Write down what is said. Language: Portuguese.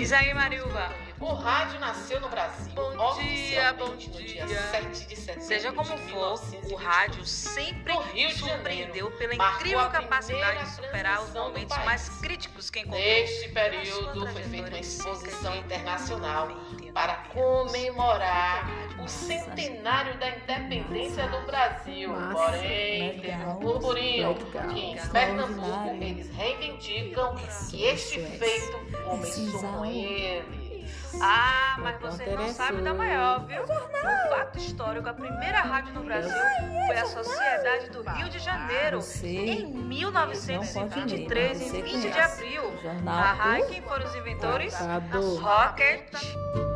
Diz aí, Mariuba. O rádio nasceu no Brasil. Bom dia, bom oficialmente dia. No dia 7 de setembro Seja como de for, o 1922. rádio sempre surpreendeu Janeiro, pela incrível capacidade de superar os momentos mais críticos que encontrou. Neste período foi feita uma exposição internacional 99 para comemorar o centenário da independência do Brasil. Porém, legal, que em. Pernambuco eles reivindicam que este é. feito começou com eles. Ah, mas vocês não sabem da maior, viu? Um fato histórico, a primeira rádio no Brasil foi a Sociedade do Rio de Janeiro. Em não pode 1923, ler, em você 20 de conhece. abril. Ahá, do quem foram os inventores? Rocket